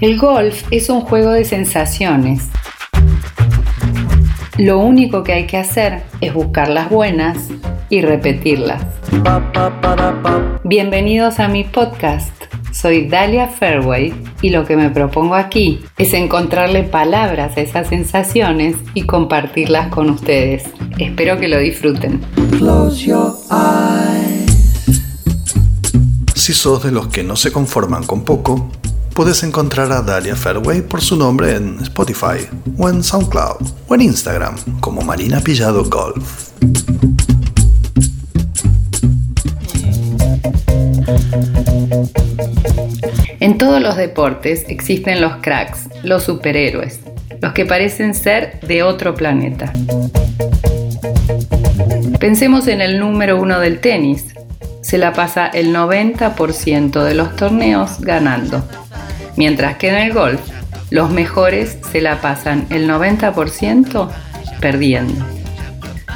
El golf es un juego de sensaciones. Lo único que hay que hacer es buscar las buenas y repetirlas. Bienvenidos a mi podcast. Soy Dalia Fairway y lo que me propongo aquí es encontrarle palabras a esas sensaciones y compartirlas con ustedes. Espero que lo disfruten. Si sos de los que no se conforman con poco, puedes encontrar a Dalia Fairway por su nombre en Spotify o en SoundCloud o en Instagram como Marina Pillado Golf. En todos los deportes existen los cracks, los superhéroes, los que parecen ser de otro planeta. Pensemos en el número uno del tenis. Se la pasa el 90% de los torneos ganando, mientras que en el golf los mejores se la pasan el 90% perdiendo.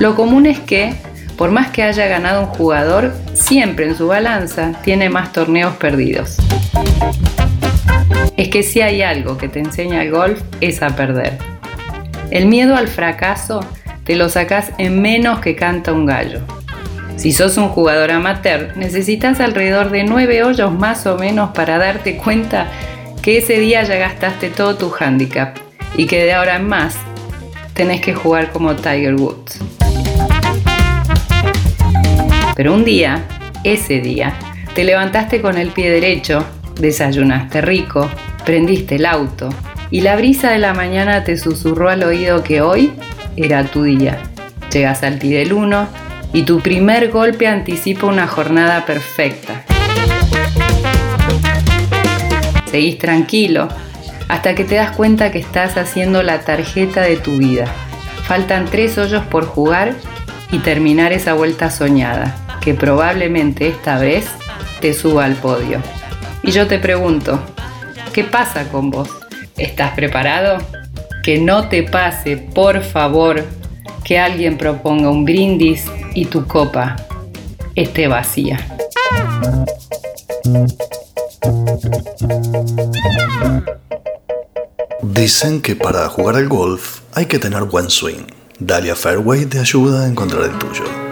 Lo común es que, por más que haya ganado un jugador, siempre en su balanza tiene más torneos perdidos. Es que si hay algo que te enseña el golf es a perder. El miedo al fracaso te lo sacas en menos que canta un gallo. Si sos un jugador amateur, necesitas alrededor de nueve hoyos más o menos para darte cuenta que ese día ya gastaste todo tu handicap y que de ahora en más tenés que jugar como Tiger Woods. Pero un día, ese día, te levantaste con el pie derecho, desayunaste rico, prendiste el auto y la brisa de la mañana te susurró al oído que hoy era tu día. Llegas al ti del 1 y tu primer golpe anticipa una jornada perfecta. Seguís tranquilo hasta que te das cuenta que estás haciendo la tarjeta de tu vida. Faltan tres hoyos por jugar y terminar esa vuelta soñada, que probablemente esta vez te suba al podio. Y yo te pregunto, ¿qué pasa con vos? ¿Estás preparado? Que no te pase, por favor, que alguien proponga un brindis y tu copa esté vacía. Dicen que para jugar al golf hay que tener buen swing. Dalia Fairway te ayuda a encontrar el tuyo.